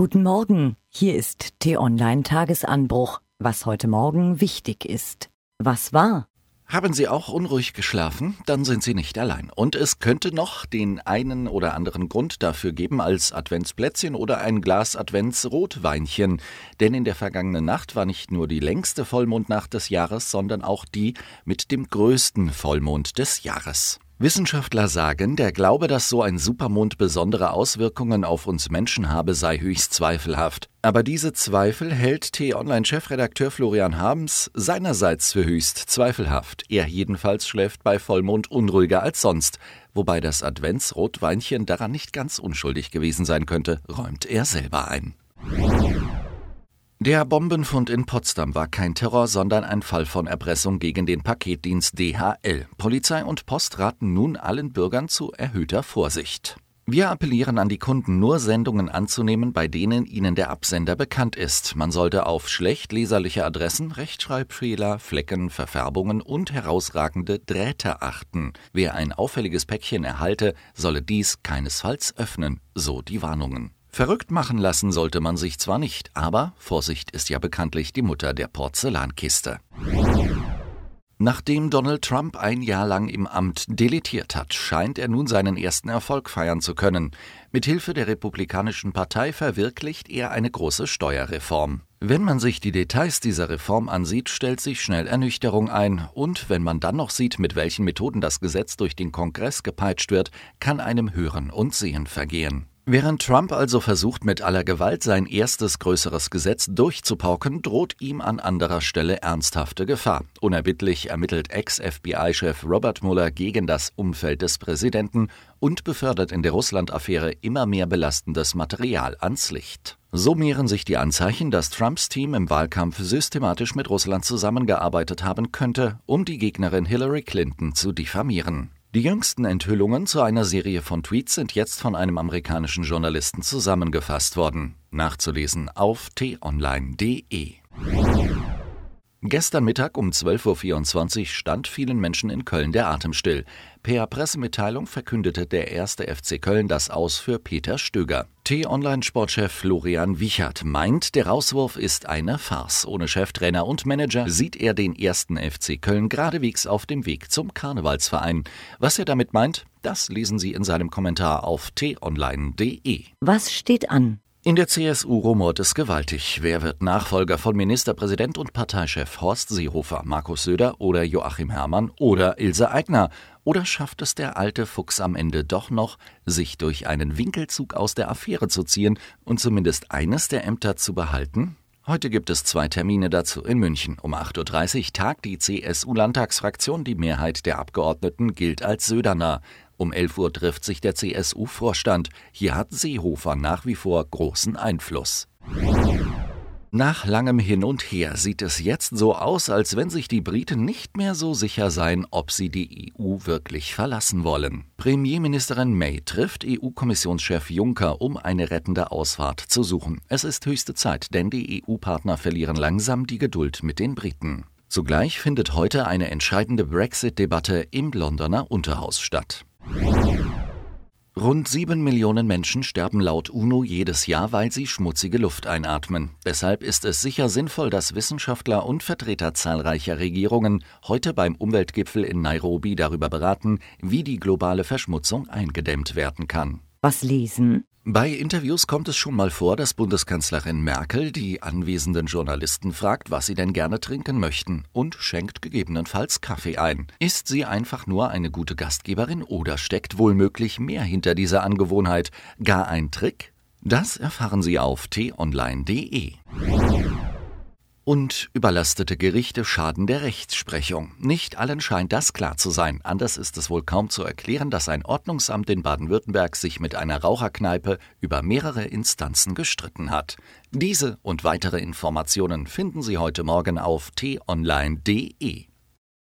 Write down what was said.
Guten Morgen, hier ist T-Online Tagesanbruch, was heute Morgen wichtig ist. Was war? Haben Sie auch unruhig geschlafen? Dann sind Sie nicht allein. Und es könnte noch den einen oder anderen Grund dafür geben als Adventsplätzchen oder ein Glas Adventsrotweinchen. Denn in der vergangenen Nacht war nicht nur die längste Vollmondnacht des Jahres, sondern auch die mit dem größten Vollmond des Jahres. Wissenschaftler sagen, der Glaube, dass so ein Supermond besondere Auswirkungen auf uns Menschen habe, sei höchst zweifelhaft. Aber diese Zweifel hält T-Online-Chefredakteur Florian Habens seinerseits für höchst zweifelhaft. Er jedenfalls schläft bei Vollmond unruhiger als sonst. Wobei das Adventsrotweinchen daran nicht ganz unschuldig gewesen sein könnte, räumt er selber ein. Der Bombenfund in Potsdam war kein Terror, sondern ein Fall von Erpressung gegen den Paketdienst DHL. Polizei und Post raten nun allen Bürgern zu erhöhter Vorsicht. Wir appellieren an die Kunden, nur Sendungen anzunehmen, bei denen ihnen der Absender bekannt ist. Man sollte auf schlecht leserliche Adressen, Rechtschreibfehler, Flecken, Verfärbungen und herausragende Drähte achten. Wer ein auffälliges Päckchen erhalte, solle dies keinesfalls öffnen, so die Warnungen. Verrückt machen lassen sollte man sich zwar nicht, aber Vorsicht ist ja bekanntlich die Mutter der Porzellankiste. Nachdem Donald Trump ein Jahr lang im Amt deletiert hat, scheint er nun seinen ersten Erfolg feiern zu können. Mithilfe der Republikanischen Partei verwirklicht er eine große Steuerreform. Wenn man sich die Details dieser Reform ansieht, stellt sich schnell Ernüchterung ein. Und wenn man dann noch sieht, mit welchen Methoden das Gesetz durch den Kongress gepeitscht wird, kann einem Hören und Sehen vergehen. Während Trump also versucht, mit aller Gewalt sein erstes größeres Gesetz durchzupauken, droht ihm an anderer Stelle ernsthafte Gefahr. Unerbittlich ermittelt Ex-FBI-Chef Robert Mueller gegen das Umfeld des Präsidenten und befördert in der Russland-Affäre immer mehr belastendes Material ans Licht. So mehren sich die Anzeichen, dass Trumps Team im Wahlkampf systematisch mit Russland zusammengearbeitet haben könnte, um die Gegnerin Hillary Clinton zu diffamieren. Die jüngsten Enthüllungen zu einer Serie von Tweets sind jetzt von einem amerikanischen Journalisten zusammengefasst worden. Nachzulesen auf t-online.de. Gestern Mittag um 12.24 Uhr stand vielen Menschen in Köln der Atem still. Per Pressemitteilung verkündete der erste FC Köln das Aus für Peter Stöger. T-Online-Sportchef Florian Wichert meint, der Rauswurf ist eine Farce. Ohne Cheftrainer und Manager sieht er den ersten FC Köln geradewegs auf dem Weg zum Karnevalsverein. Was er damit meint, das lesen Sie in seinem Kommentar auf t-online.de. Was steht an? In der CSU rumort es gewaltig. Wer wird Nachfolger von Ministerpräsident und Parteichef Horst Seehofer, Markus Söder oder Joachim Herrmann oder Ilse Aigner? Oder schafft es der alte Fuchs am Ende doch noch, sich durch einen Winkelzug aus der Affäre zu ziehen und zumindest eines der Ämter zu behalten? Heute gibt es zwei Termine dazu in München. Um 8.30 Uhr tagt die CSU-Landtagsfraktion. Die Mehrheit der Abgeordneten gilt als Söderner. Um 11 Uhr trifft sich der CSU-Vorstand. Hier hat Seehofer nach wie vor großen Einfluss. Nach langem Hin und Her sieht es jetzt so aus, als wenn sich die Briten nicht mehr so sicher seien, ob sie die EU wirklich verlassen wollen. Premierministerin May trifft EU-Kommissionschef Juncker, um eine rettende Ausfahrt zu suchen. Es ist höchste Zeit, denn die EU-Partner verlieren langsam die Geduld mit den Briten. Zugleich findet heute eine entscheidende Brexit-Debatte im Londoner Unterhaus statt. Rund sieben Millionen Menschen sterben laut UNO jedes Jahr, weil sie schmutzige Luft einatmen. Deshalb ist es sicher sinnvoll, dass Wissenschaftler und Vertreter zahlreicher Regierungen heute beim Umweltgipfel in Nairobi darüber beraten, wie die globale Verschmutzung eingedämmt werden kann. Was lesen? Bei Interviews kommt es schon mal vor, dass Bundeskanzlerin Merkel die anwesenden Journalisten fragt, was sie denn gerne trinken möchten und schenkt gegebenenfalls Kaffee ein. Ist sie einfach nur eine gute Gastgeberin oder steckt wohlmöglich mehr hinter dieser Angewohnheit? Gar ein Trick? Das erfahren Sie auf t-online.de. Und überlastete Gerichte schaden der Rechtsprechung. Nicht allen scheint das klar zu sein. Anders ist es wohl kaum zu erklären, dass ein Ordnungsamt in Baden-Württemberg sich mit einer Raucherkneipe über mehrere Instanzen gestritten hat. Diese und weitere Informationen finden Sie heute Morgen auf t-online.de.